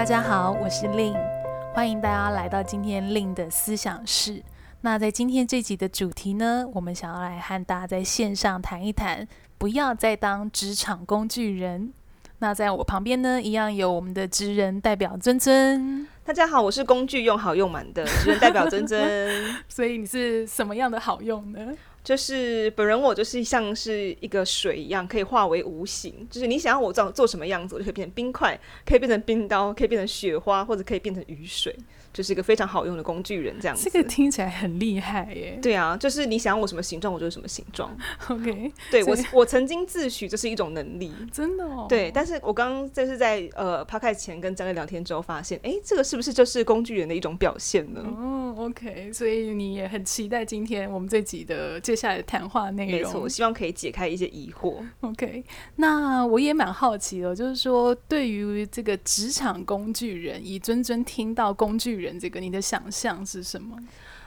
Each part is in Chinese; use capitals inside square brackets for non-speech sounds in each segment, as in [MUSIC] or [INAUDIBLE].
大家好，我是 Lin，欢迎大家来到今天 Lin 的思想室。那在今天这集的主题呢，我们想要来和大家在线上谈一谈，不要再当职场工具人。那在我旁边呢，一样有我们的职人代表尊尊。大家好，我是工具用好用满的职人代表尊尊。[LAUGHS] 所以你是什么样的好用呢？就是本人我就是像是一个水一样，可以化为无形。就是你想要我做做什么样子，我就可以变成冰块，可以变成冰刀，可以变成雪花，或者可以变成雨水。就是一个非常好用的工具人，这样子。这个听起来很厉害耶。对啊，就是你想要我什么形状，我就是什么形状。[LAUGHS] OK，对我我曾经自诩这是一种能力，真的哦。对，但是我刚刚就是在呃 Podcast 前跟张磊聊天之后，发现，哎，这个是不是就是工具人的一种表现呢？哦，OK，所以你也很期待今天我们这集的接下来的谈话内容。没错，我希望可以解开一些疑惑。OK，那我也蛮好奇的，就是说对于这个职场工具人，以尊尊听到工具人。人这个，你的想象是什么？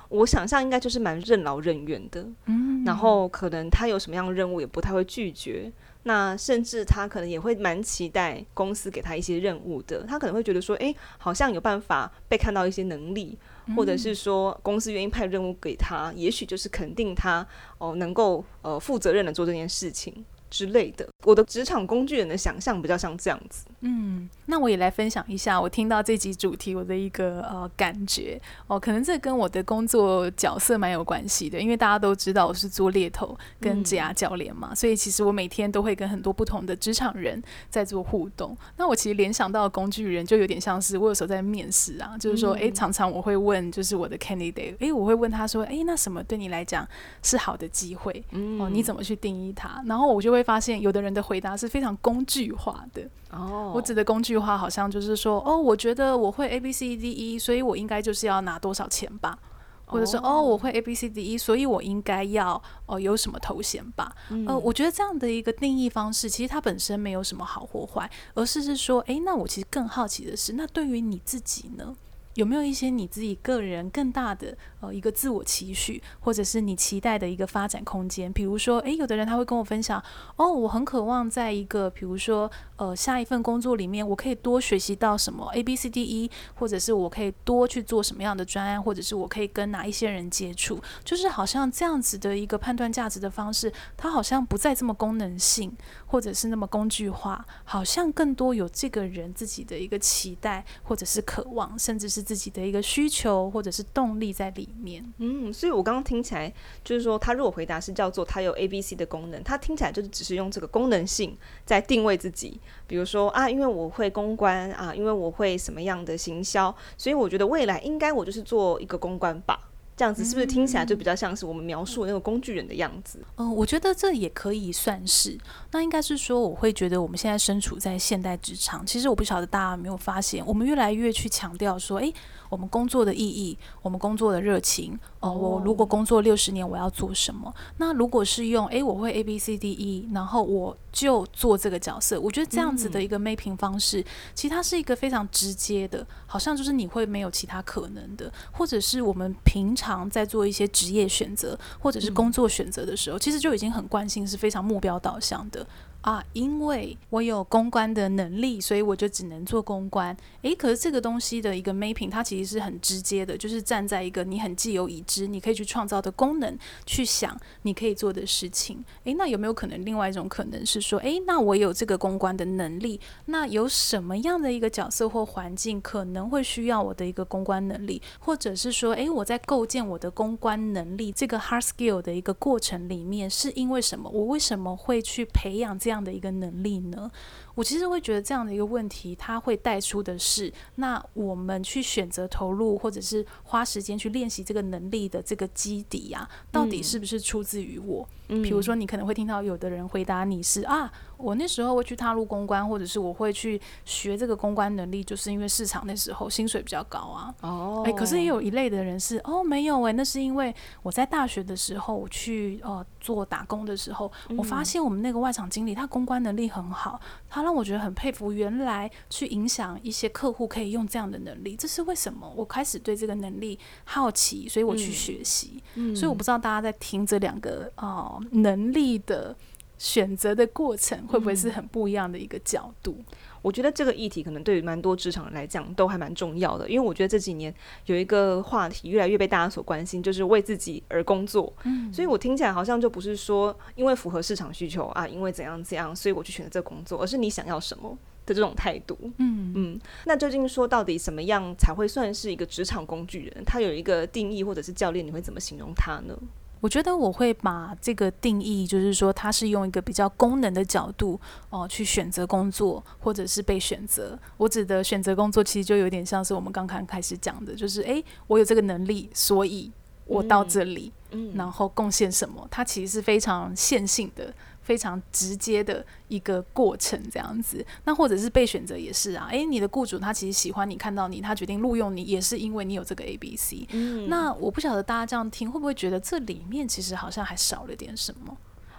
我想象应该就是蛮任劳任怨的，嗯，然后可能他有什么样的任务也不太会拒绝，那甚至他可能也会蛮期待公司给他一些任务的，他可能会觉得说，诶，好像有办法被看到一些能力，或者是说公司愿意派任务给他，也许就是肯定他哦能够呃负责任的做这件事情。之类的，我的职场工具人的想象比较像这样子。嗯，那我也来分享一下我听到这集主题我的一个呃感觉哦，可能这跟我的工作角色蛮有关系的，因为大家都知道我是做猎头跟职涯教练嘛，嗯，所以其实我每天都会跟很多不同的职场人在做互动。那我其实联想到的工具人就有点像是我有时候在面试啊，就是说，哎，常常我会问，就是我的 candidate，哎，我会问他说，哎，那什么对你来讲是好的机会？嗯哦，你怎么去定义它？然后我就会。发现有的人的回答是非常工具化的哦，oh. 我指的工具化好像就是说，哦，我觉得我会 A B C D E，所以我应该就是要拿多少钱吧，oh. 或者说，哦，我会 A B C D E，所以我应该要哦有什么头衔吧，嗯、呃，我觉得这样的一个定义方式，其实它本身没有什么好或坏，而是是说，诶，那我其实更好奇的是，那对于你自己呢？有没有一些你自己个人更大的呃一个自我期许，或者是你期待的一个发展空间？比如说，诶，有的人他会跟我分享，哦，我很渴望在一个比如说呃下一份工作里面，我可以多学习到什么 A B C D E，或者是我可以多去做什么样的专案，或者是我可以跟哪一些人接触，就是好像这样子的一个判断价值的方式，它好像不再这么功能性，或者是那么工具化，好像更多有这个人自己的一个期待，或者是渴望，甚至是。自己的一个需求或者是动力在里面，嗯，所以我刚刚听起来就是说，他如果回答是叫做他有 A、B、C 的功能，他听起来就是只是用这个功能性在定位自己，比如说啊，因为我会公关啊，因为我会什么样的行销，所以我觉得未来应该我就是做一个公关吧。这样子是不是听起来就比较像是我们描述的那个工具人的样子？嗯、呃，我觉得这也可以算是。那应该是说，我会觉得我们现在身处在现代职场，其实我不晓得大家有没有发现，我们越来越去强调说，诶，我们工作的意义，我们工作的热情。哦，我如果工作六十年，我要做什么？那如果是用，诶，我会 A B C D E，然后我就做这个角色。我觉得这样子的一个 mapping 方式，嗯、其实它是一个非常直接的，好像就是你会没有其他可能的，或者是我们平常在做一些职业选择或者是工作选择的时候，嗯、其实就已经很惯性是非常目标导向的。啊，因为我有公关的能力，所以我就只能做公关。诶，可是这个东西的一个 mapping，它其实是很直接的，就是站在一个你很既有已知，你可以去创造的功能去想你可以做的事情。诶，那有没有可能另外一种可能是说，诶，那我有这个公关的能力，那有什么样的一个角色或环境可能会需要我的一个公关能力，或者是说，诶，我在构建我的公关能力这个 hard skill 的一个过程里面，是因为什么？我为什么会去培养这样？这样的一个能力呢？我其实会觉得这样的一个问题，它会带出的是，那我们去选择投入，或者是花时间去练习这个能力的这个基底呀、啊，到底是不是出自于我？嗯，比如说你可能会听到有的人回答你是啊。我那时候会去踏入公关，或者是我会去学这个公关能力，就是因为市场那时候薪水比较高啊。哦，哎，可是也有一类的人是哦，没有哎、欸，那是因为我在大学的时候我去呃做打工的时候，嗯、我发现我们那个外场经理他公关能力很好，他让我觉得很佩服。原来去影响一些客户可以用这样的能力，这是为什么？我开始对这个能力好奇，所以我去学习。嗯，所以我不知道大家在听这两个呃能力的。选择的过程会不会是很不一样的一个角度？嗯我觉得这个议题可能对于蛮多职场人来讲都还蛮重要的，因为我觉得这几年有一个话题越来越被大家所关心，就是为自己而工作。嗯，所以我听起来好像就不是说因为符合市场需求啊，因为怎样怎样，所以我去选择这个工作，而是你想要什么的这种态度。嗯嗯，那究竟说到底什么样才会算是一个职场工具人？他有一个定义或者是教练，你会怎么形容他呢？我觉得我会把这个定义，就是说，它是用一个比较功能的角度哦、呃，去选择工作，或者是被选择。我指的选择工作，其实就有点像是我们刚刚开始讲的，就是诶，我有这个能力，所以我到这里，嗯，然后贡献什么？它其实是非常线性的。非常直接的一个过程，这样子。那或者是被选择也是啊。诶，你的雇主他其实喜欢你，看到你，他决定录用你，也是因为你有这个 A B C。嗯。那我不晓得大家这样听会不会觉得这里面其实好像还少了点什么？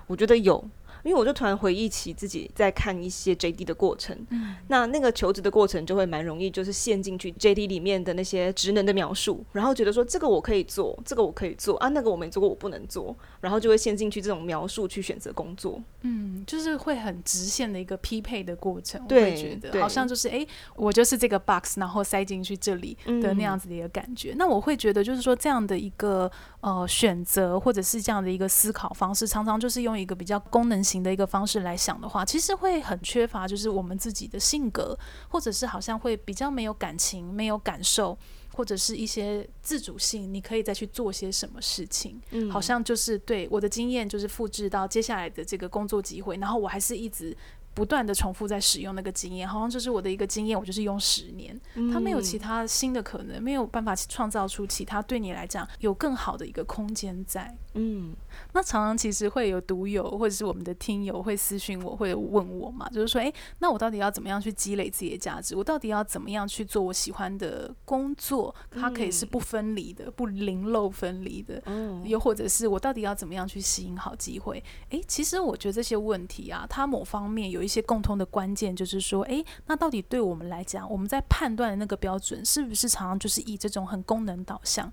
我觉得有。因为我就突然回忆起自己在看一些 JD 的过程，嗯，那那个求职的过程就会蛮容易，就是陷进去 JD 里面的那些职能的描述，然后觉得说这个我可以做，这个我可以做啊，那个我没做过，我不能做，然后就会陷进去这种描述去选择工作，嗯，就是会很直线的一个匹配的过程，对，我会觉得好像就是哎，我就是这个 box，然后塞进去这里的那样子的一个感觉，嗯，那我会觉得就是说这样的一个呃选择或者是这样的一个思考方式，常常就是用一个比较功能性。的一个方式来想的话，其实会很缺乏，就是我们自己的性格，或者是好像会比较没有感情、没有感受，或者是一些自主性。你可以再去做些什么事情？嗯，好像就是对我的经验，就是复制到接下来的这个工作机会，然后我还是一直。不断的重复在使用那个经验，好像就是我的一个经验，我就是用十年，它没有其他新的可能，没有办法创造出其他对你来讲有更好的一个空间在。嗯，那常常其实会有读友或者是我们的听友会私讯我，会问我嘛，就是说，诶，那我到底要怎么样去积累自己的价值？我到底要怎么样去做我喜欢的工作？它可以是不分离的，不零漏分离的。嗯，又或者是我到底要怎么样去吸引好机会？诶，其实我觉得这些问题啊，它某方面有。一些共通的关键就是说，诶，那到底对我们来讲，我们在判断的那个标准是不是常常就是以这种很功能导向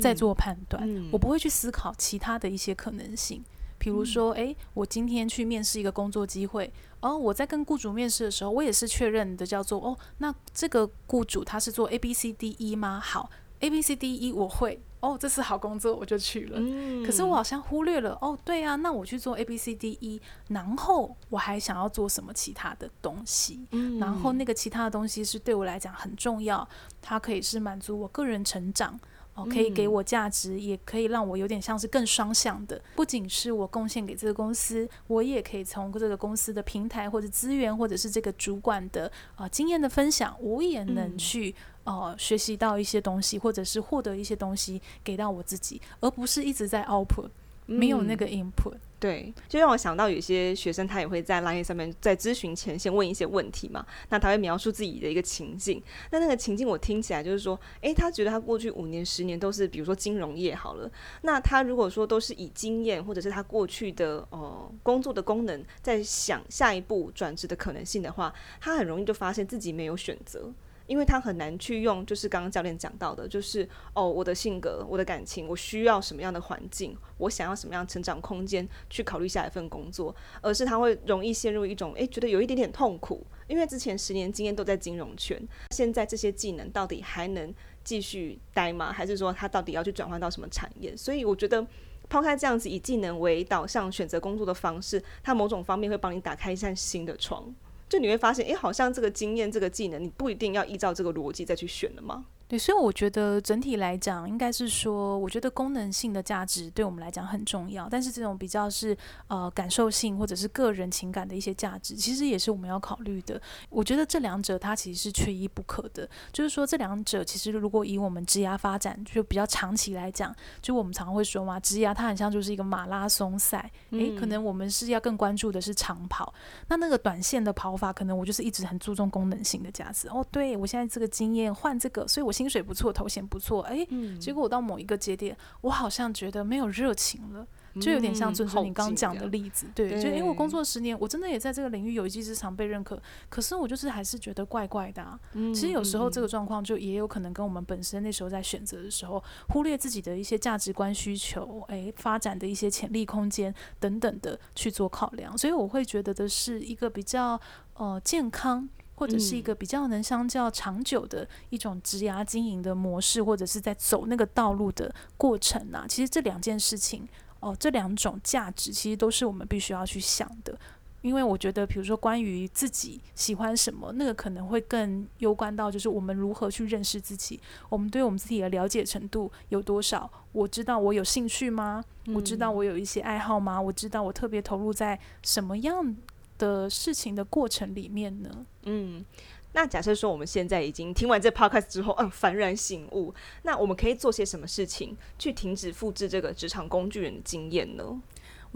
在做判断？嗯，我不会去思考其他的一些可能性，比如说，诶，我今天去面试一个工作机会，哦，我在跟雇主面试的时候，我也是确认的，叫做，哦，那这个雇主他是做 A B C D E 吗？好，A B C D E 我会。哦，这是好工作，我就去了。嗯，可是我好像忽略了。哦，对啊，那我去做 A B C D E，然后我还想要做什么其他的东西？嗯，然后那个其他的东西是对我来讲很重要，它可以是满足我个人成长，哦，可以给我价值，也可以让我有点像是更双向的。不仅是我贡献给这个公司，我也可以从这个公司的平台或者资源，或者是这个主管的啊、呃、经验的分享，我也能去。哦、呃，学习到一些东西，或者是获得一些东西给到我自己，而不是一直在 output，没有那个 input。嗯、对，就让我想到有些学生他也会在 Line 上面在咨询前先问一些问题嘛，那他会描述自己的一个情境，那那个情境我听起来就是说，诶，他觉得他过去五年、十年都是比如说金融业好了，那他如果说都是以经验或者是他过去的呃工作的功能在想下一步转职的可能性的话，他很容易就发现自己没有选择。因为他很难去用，就是刚刚教练讲到的，就是哦，我的性格、我的感情，我需要什么样的环境，我想要什么样成长空间去考虑下一份工作，而是他会容易陷入一种诶，觉得有一点点痛苦，因为之前十年经验都在金融圈，现在这些技能到底还能继续待吗？还是说他到底要去转换到什么产业？所以我觉得抛开这样子以技能为导向选择工作的方式，它某种方面会帮你打开一扇新的窗。就你会发现，诶，好像这个经验、这个技能，你不一定要依照这个逻辑再去选了吗？对，所以我觉得整体来讲，应该是说，我觉得功能性的价值对我们来讲很重要，但是这种比较是呃感受性或者是个人情感的一些价值，其实也是我们要考虑的。我觉得这两者它其实是缺一不可的，就是说这两者其实如果以我们职涯发展就比较长期来讲，就我们常常会说嘛，职涯它很像就是一个马拉松赛，诶，可能我们是要更关注的是长跑，那那个短线的跑法，可能我就是一直很注重功能性的价值。哦，对，我现在这个经验换这个，所以我。薪水不错，头衔不错，哎，结果我到某一个节点，我好像觉得没有热情了。就有点像尊尊你刚刚讲的例子，对，对就因为我工作十年，我真的也在这个领域有一技之长被认可，可是我就是还是觉得怪怪的啊。嗯、其实有时候这个状况就也有可能跟我们本身那时候在选择的时候，忽略自己的一些价值观需求，哎，发展的一些潜力空间等等的去做考量，所以我会觉得的是一个比较呃健康。或者是一个比较能相较长久的一种职涯经营的模式，或者是在走那个道路的过程啊，其实这两件事情哦，这两种价值其实都是我们必须要去想的。因为我觉得，比如说关于自己喜欢什么，那个可能会更攸关到就是我们如何去认识自己，我们对我们自己的了解程度有多少？我知道我有兴趣吗？我知道我有一些爱好吗？我知道我特别投入在什么样的事情的过程里面呢？嗯，那假设说我们现在已经听完这 podcast 之后，嗯，幡然醒悟，那我们可以做些什么事情去停止复制这个职场工具人的经验呢？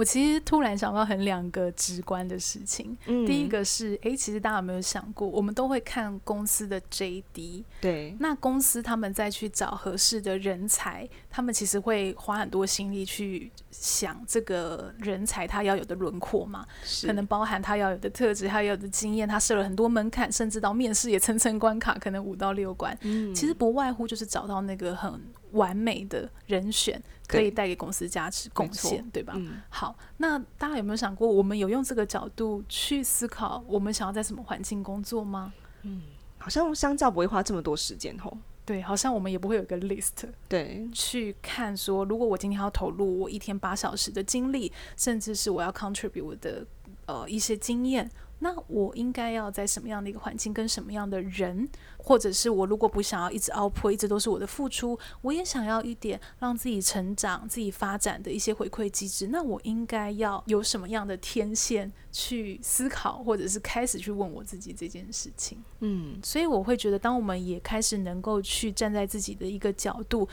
我其实突然想到很两个直观的事情。嗯，第一个是，诶，其实大家有没有想过，我们都会看公司的 JD，对，那公司他们再去找合适的人才，他们其实会花很多心力去想这个人才他要有的轮廓嘛，可能包含他要有的特质，他要有的经验，他设了很多门槛，甚至到面试也层层关卡，可能五到六关。嗯，其实不外乎就是找到那个很。完美的人选可以带给公司价值贡献，对吧？嗯、好，那大家有没有想过，我们有用这个角度去思考，我们想要在什么环境工作吗？嗯，好像相较不会花这么多时间吼。对，好像我们也不会有一个 list，对，去看说，如果我今天要投入我一天八小时的精力，甚至是我要 contribute 我的呃一些经验。那我应该要在什么样的一个环境，跟什么样的人，或者是我如果不想要一直 output，一直都是我的付出，我也想要一点让自己成长、自己发展的一些回馈机制。那我应该要有什么样的天线去思考，或者是开始去问我自己这件事情？嗯，所以我会觉得，当我们也开始能够去站在自己的一个角度，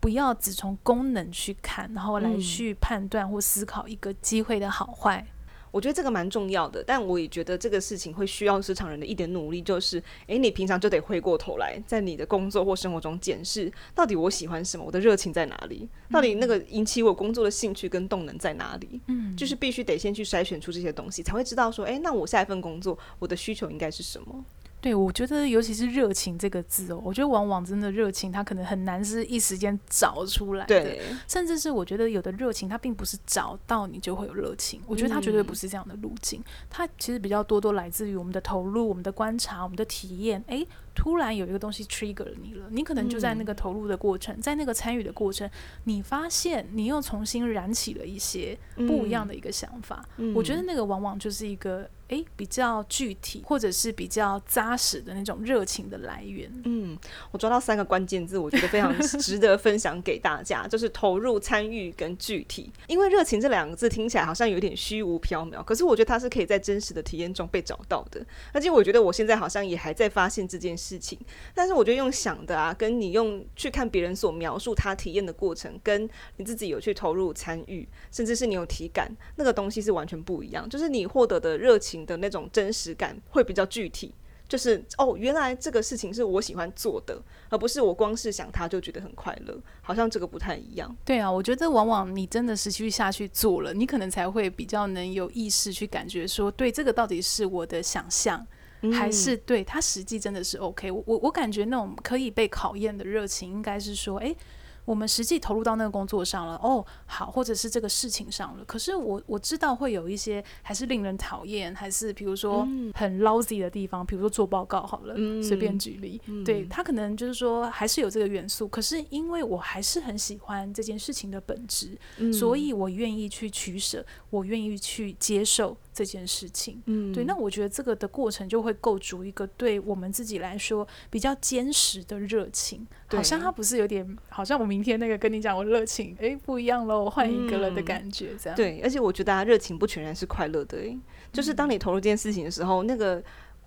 不要只从功能去看，然后来去判断或思考一个机会的好坏。我觉得这个蛮重要的，但我也觉得这个事情会需要职场人的一点努力，就是，诶，你平常就得回过头来，在你的工作或生活中检视，到底我喜欢什么，我的热情在哪里，到底那个引起我工作的兴趣跟动能在哪里，嗯，就是必须得先去筛选出这些东西，才会知道说，诶，那我下一份工作我的需求应该是什么。对，我觉得尤其是热情这个字哦，我觉得往往真的热情，它可能很难是一时间找出来的，对甚至是我觉得有的热情，它并不是找到你就会有热情，我觉得它绝对不是这样的路径，嗯、它其实比较多多来自于我们的投入、我们的观察、我们的体验，诶。突然有一个东西 trigger 了你了，你可能就在那个投入的过程，嗯、在那个参与的过程，你发现你又重新燃起了一些不一样的一个想法。嗯、我觉得那个往往就是一个诶比较具体或者是比较扎实的那种热情的来源。嗯，我抓到三个关键字，我觉得非常值得分享给大家，[LAUGHS] 就是投入、参与跟具体。因为热情这两个字听起来好像有点虚无缥缈，可是我觉得它是可以在真实的体验中被找到的。而且我觉得我现在好像也还在发现这件事。事情，但是我觉得用想的啊，跟你用去看别人所描述他体验的过程，跟你自己有去投入参与，甚至是你有体感，那个东西是完全不一样。就是你获得的热情的那种真实感会比较具体，就是哦，原来这个事情是我喜欢做的，而不是我光是想他就觉得很快乐，好像这个不太一样。对啊，我觉得往往你真的实际下去做了，你可能才会比较能有意识去感觉说，对，这个到底是我的想象。还是对他实际真的是 OK，我我我感觉那种可以被考验的热情，应该是说，诶。我们实际投入到那个工作上了，哦，好，或者是这个事情上了。可是我我知道会有一些还是令人讨厌，还是比如说很 lousy 的地方，比如说做报告好了，嗯、随便举例，嗯、对他可能就是说还是有这个元素。可是因为我还是很喜欢这件事情的本质，嗯、所以我愿意去取舍，我愿意去接受这件事情。嗯，对，那我觉得这个的过程就会构筑一个对我们自己来说比较坚实的热情。对好像他不是有点，好像我们。明天那个跟你讲，我热情哎不一样了，我换一个了的感觉，这样、嗯、对。而且我觉得大家热情不全然是快乐的，哎，就是当你投入这件事情的时候，那个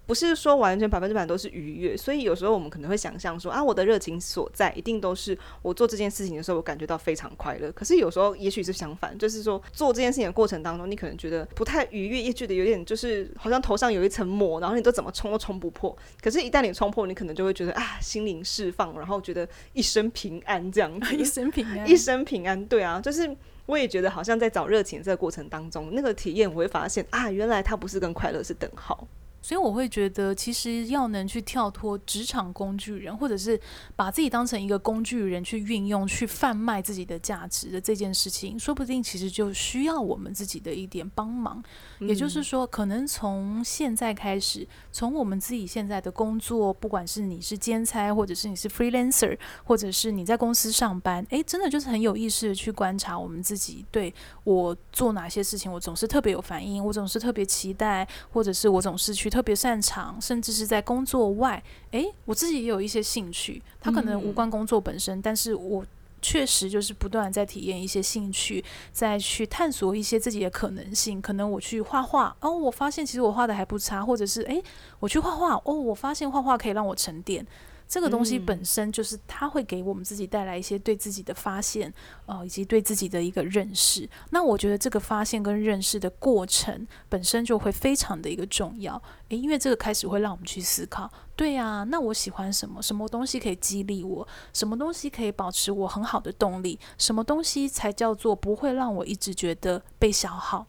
不是说完全百分之百都是愉悦，所以有时候我们可能会想象说啊，我的热情所在一定都是我做这件事情的时候，我感觉到非常快乐。可是有时候也许是相反，就是说做这件事情的过程当中，你可能觉得不太愉悦，也觉得有点就是好像头上有一层膜，然后你都怎么冲都冲不破。可是，一旦你冲破，你可能就会觉得啊，心灵释放，然后觉得 [LAUGHS] 一生平安这样子，一生平安，一生平安。对啊，就是我也觉得好像在找热情这个过程当中，那个体验我会发现啊，原来它不是跟快乐是等号。所以我会觉得，其实要能去跳脱职场工具人，或者是把自己当成一个工具人去运用、去贩卖自己的价值的这件事情，说不定其实就需要我们自己的一点帮忙。也就是说，可能从现在开始，从我们自己现在的工作，不管是你是兼差，或者是你是 freelancer，或者是你在公司上班，诶，真的就是很有意识的去观察我们自己，对我做哪些事情，我总是特别有反应，我总是特别期待，或者是我总是去。特别擅长，甚至是在工作外，诶，我自己也有一些兴趣，它可能无关工作本身，嗯、但是我确实就是不断在体验一些兴趣，再去探索一些自己的可能性。可能我去画画，哦，我发现其实我画的还不差，或者是诶，我去画画，哦，我发现画画可以让我沉淀。这个东西本身就是它会给我们自己带来一些对自己的发现，呃，以及对自己的一个认识。那我觉得这个发现跟认识的过程本身就会非常的一个重要，诶，因为这个开始会让我们去思考，对呀，那我喜欢什么？什么东西可以激励我？什么东西可以保持我很好的动力？什么东西才叫做不会让我一直觉得被消耗？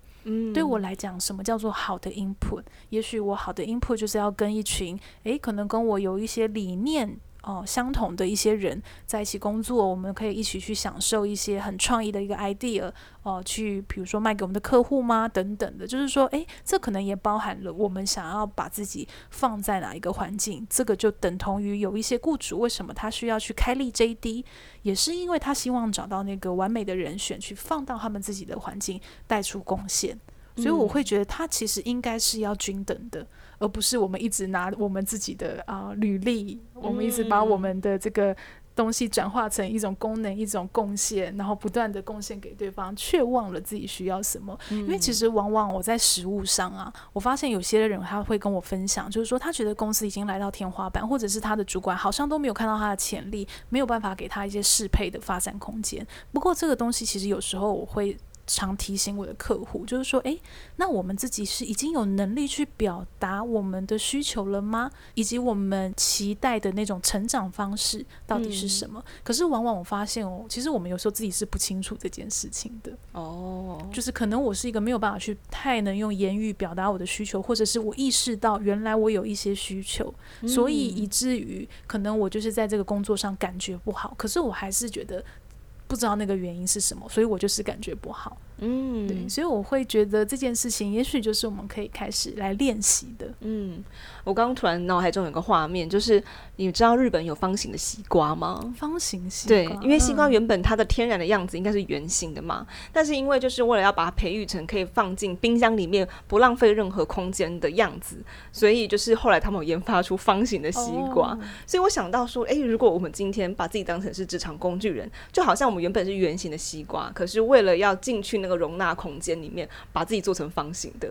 对我来讲，什么叫做好的 input？也许我好的 input 就是要跟一群，诶，可能跟我有一些理念。哦，相同的一些人在一起工作，我们可以一起去享受一些很创意的一个 idea，哦，去比如说卖给我们的客户吗？等等的，就是说，诶，这可能也包含了我们想要把自己放在哪一个环境，这个就等同于有一些雇主为什么他需要去开立 JD，也是因为他希望找到那个完美的人选去放到他们自己的环境带出贡献，所以我会觉得他其实应该是要均等的。而不是我们一直拿我们自己的啊、呃、履历，我们一直把我们的这个东西转化成一种功能、一种贡献，然后不断的贡献给对方，却忘了自己需要什么。因为其实往往我在实物上啊，我发现有些人他会跟我分享，就是说他觉得公司已经来到天花板，或者是他的主管好像都没有看到他的潜力，没有办法给他一些适配的发展空间。不过这个东西其实有时候我会。常提醒我的客户，就是说，诶，那我们自己是已经有能力去表达我们的需求了吗？以及我们期待的那种成长方式到底是什么？嗯。可是往往我发现哦，其实我们有时候自己是不清楚这件事情的。哦，就是可能我是一个没有办法去太能用言语表达我的需求，或者是我意识到原来我有一些需求，所以以至于可能我就是在这个工作上感觉不好，可是我还是觉得。不知道那个原因是什么，所以我就是感觉不好。嗯，对，所以我会觉得这件事情，也许就是我们可以开始来练习的。嗯，我刚刚突然脑海中有个画面，就是你知道日本有方形的西瓜吗？方形西瓜，对，因为西瓜原本它的天然的样子应该是圆形的嘛，嗯，但是因为就是为了要把它培育成可以放进冰箱里面不浪费任何空间的样子，所以就是后来他们有研发出方形的西瓜。哦，所以我想到说，诶，如果我们今天把自己当成是职场工具人，就好像我们原本是圆形的西瓜，可是为了要进去那个。那个容纳空间里面，把自己做成方形的，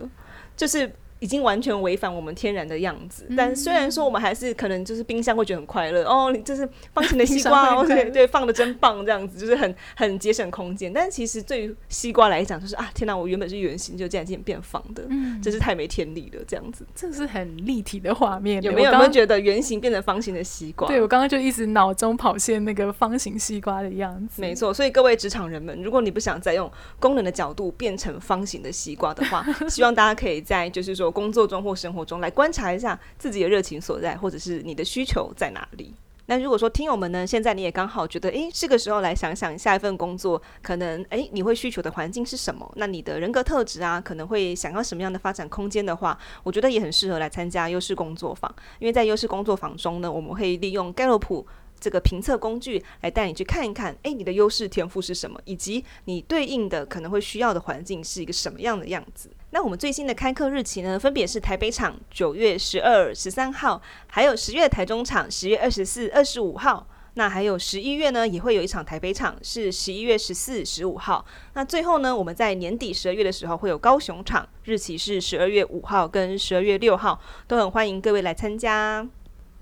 就是。已经完全违反我们天然的样子，但虽然说我们还是可能就是冰箱会觉得很快乐哦，你这是方形的西瓜 [LAUGHS] 哦，对对，放的真棒，这样子就是很很节省空间。但其实对于西瓜来讲，就是啊，天哪，我原本是圆形，就竟然变变方的，嗯，真是太没天理了，这样子。这是很立体的画面，有没有？有没有觉得圆形变成方形的西瓜？对，我刚刚就一直脑中跑现那个方形西瓜的样子。没错，所以各位职场人们，如果你不想再用功能的角度变成方形的西瓜的话，[LAUGHS] 希望大家可以在就是说工作中或生活中来观察一下自己的热情所在，或者是你的需求在哪里。那如果说听友们呢，现在你也刚好觉得，诶，是个时候来想想下一份工作，可能诶你会需求的环境是什么？那你的人格特质啊，可能会想要什么样的发展空间的话，我觉得也很适合来参加优势工作坊。因为在优势工作坊中呢，我们会利用盖洛普。这个评测工具来带你去看一看，诶，你的优势天赋是什么，以及你对应的可能会需要的环境是一个什么样的样子。那我们最新的开课日期呢，分别是台北场九月十二、十三号，还有十月台中场十月二十四、二十五号。那还有十一月呢，也会有一场台北场，是十一月十四、十五号。那最后呢，我们在年底十二月的时候会有高雄场，日期是十二月五号跟十二月六号，都很欢迎各位来参加。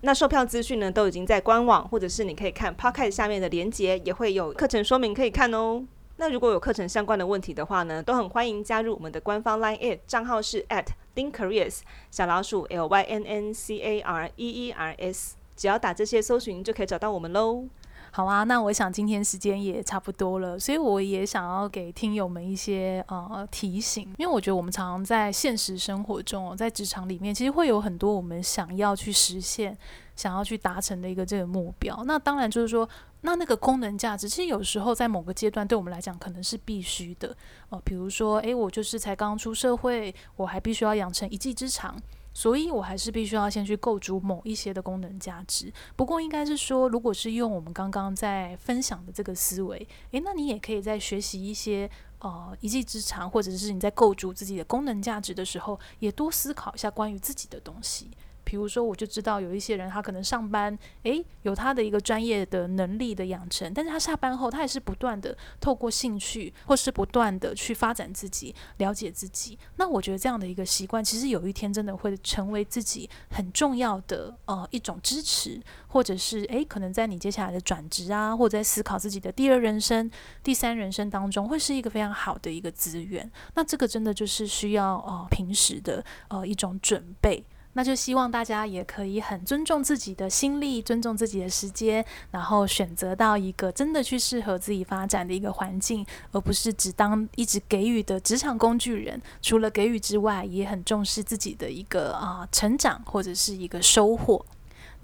那售票资讯呢，都已经在官网，或者是你可以看 Podcast 下面的连结，也会有课程说明可以看哦。那如果有课程相关的问题的话呢，都很欢迎加入我们的官方 Line，账号是 at linkcareers 小老鼠 L Y N N C A R E E R S，只要打这些搜寻就可以找到我们喽。好啊，那我想今天时间也差不多了，所以我也想要给听友们一些呃提醒，因为我觉得我们常常在现实生活中，在职场里面，其实会有很多我们想要去实现、想要去达成的一个这个目标。那当然就是说，那那个功能价值，其实有时候在某个阶段对我们来讲可能是必须的哦、比如说，诶，我就是才刚出社会，我还必须要养成一技之长。所以，我还是必须要先去构筑某一些的功能价值。不过，应该是说，如果是用我们刚刚在分享的这个思维，诶，那你也可以在学习一些呃一技之长，或者是你在构筑自己的功能价值的时候，也多思考一下关于自己的东西。比如说，我就知道有一些人，他可能上班，诶，有他的一个专业的能力的养成，但是他下班后，他也是不断的透过兴趣，或是不断的去发展自己，了解自己。那我觉得这样的一个习惯，其实有一天真的会成为自己很重要的呃一种支持，或者是诶，可能在你接下来的转职啊，或者在思考自己的第二人生、第三人生当中，会是一个非常好的一个资源。那这个真的就是需要呃平时的呃一种准备。那就希望大家也可以很尊重自己的心力，尊重自己的时间，然后选择到一个真的去适合自己发展的一个环境，而不是只当一直给予的职场工具人。除了给予之外，也很重视自己的一个啊、成长或者是一个收获。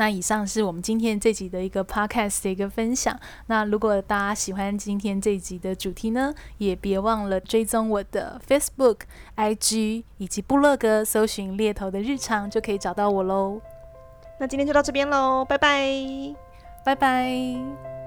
那以上是我们今天这集的一个 podcast 的一个分享。那如果大家喜欢今天这集的主题呢，也别忘了追踪我的 Facebook、IG 以及部落格，搜寻猎头的日常就可以找到我喽。那今天就到这边喽，拜拜，拜拜。